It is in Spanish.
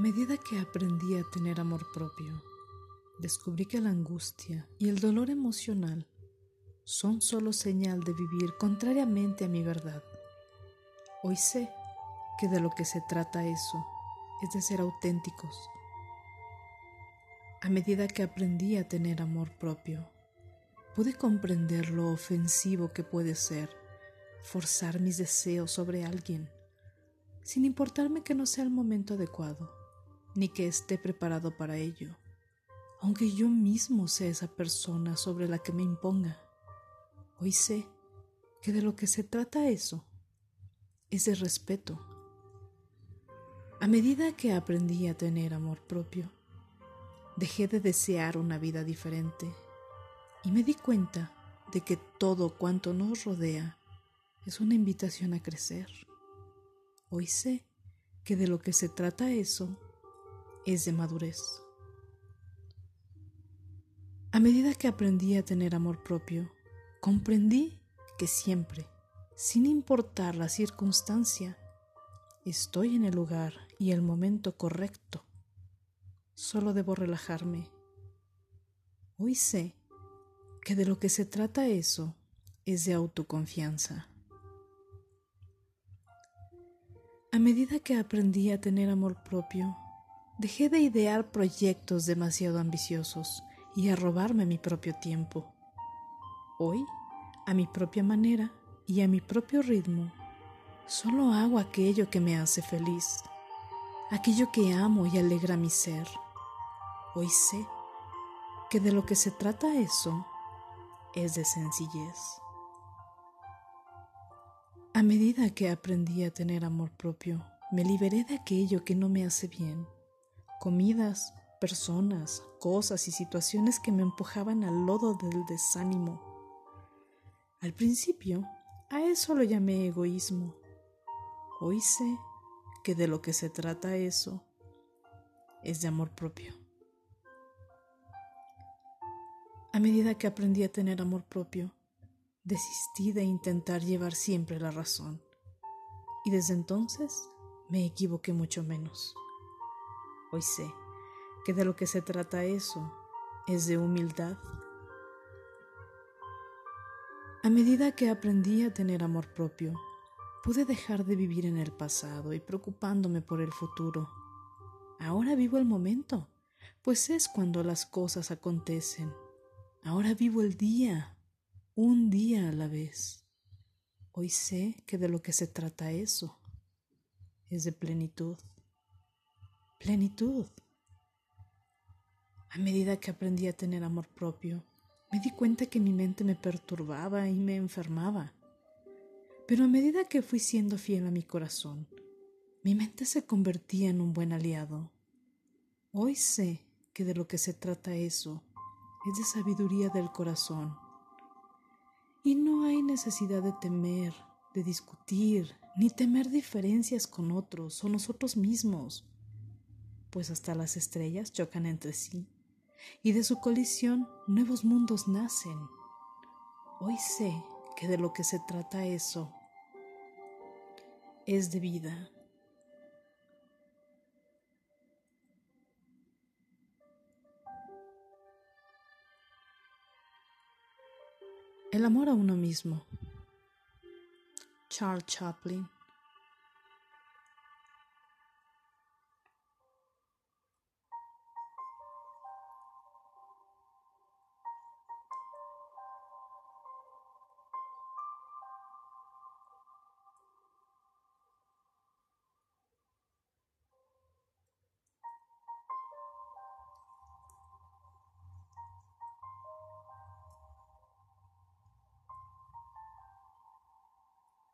medida que aprendí a tener amor propio, descubrí que la angustia y el dolor emocional son solo señal de vivir contrariamente a mi verdad. Hoy sé que de lo que se trata eso es de ser auténticos. A medida que aprendí a tener amor propio, pude comprender lo ofensivo que puede ser forzar mis deseos sobre alguien, sin importarme que no sea el momento adecuado, ni que esté preparado para ello, aunque yo mismo sea esa persona sobre la que me imponga. Hoy sé que de lo que se trata eso es de respeto. A medida que aprendí a tener amor propio, dejé de desear una vida diferente y me di cuenta de que todo cuanto nos rodea es una invitación a crecer. Hoy sé que de lo que se trata eso es de madurez. A medida que aprendí a tener amor propio, comprendí que siempre, sin importar la circunstancia, estoy en el lugar y el momento correcto. Solo debo relajarme. Hoy sé que de lo que se trata eso es de autoconfianza. A medida que aprendí a tener amor propio, dejé de idear proyectos demasiado ambiciosos y a robarme mi propio tiempo. Hoy, a mi propia manera y a mi propio ritmo, solo hago aquello que me hace feliz, aquello que amo y alegra mi ser. Hoy sé que de lo que se trata eso es de sencillez. A medida que aprendí a tener amor propio, me liberé de aquello que no me hace bien. Comidas, personas, cosas y situaciones que me empujaban al lodo del desánimo. Al principio, a eso lo llamé egoísmo. Hoy sé que de lo que se trata eso es de amor propio. A medida que aprendí a tener amor propio, desistí de intentar llevar siempre la razón. Y desde entonces me equivoqué mucho menos. Hoy sé que de lo que se trata eso es de humildad. A medida que aprendí a tener amor propio, pude dejar de vivir en el pasado y preocupándome por el futuro. Ahora vivo el momento, pues es cuando las cosas acontecen Ahora vivo el día, un día a la vez. Hoy sé que de lo que se trata eso es de plenitud. Plenitud. A medida que aprendí a tener amor propio, me di cuenta que mi mente me perturbaba y me enfermaba. Pero a medida que fui siendo fiel a mi corazón, mi mente se convertía en un buen aliado. Hoy sé que de lo que se trata eso es de sabiduría del corazón. Y no hay necesidad de temer, de discutir, ni temer diferencias con otros o nosotros mismos, pues hasta las estrellas chocan entre sí, y de su colisión nuevos mundos nacen. Hoy sé que de lo que se trata eso es de vida. El amor a uno mismo. Charles Chaplin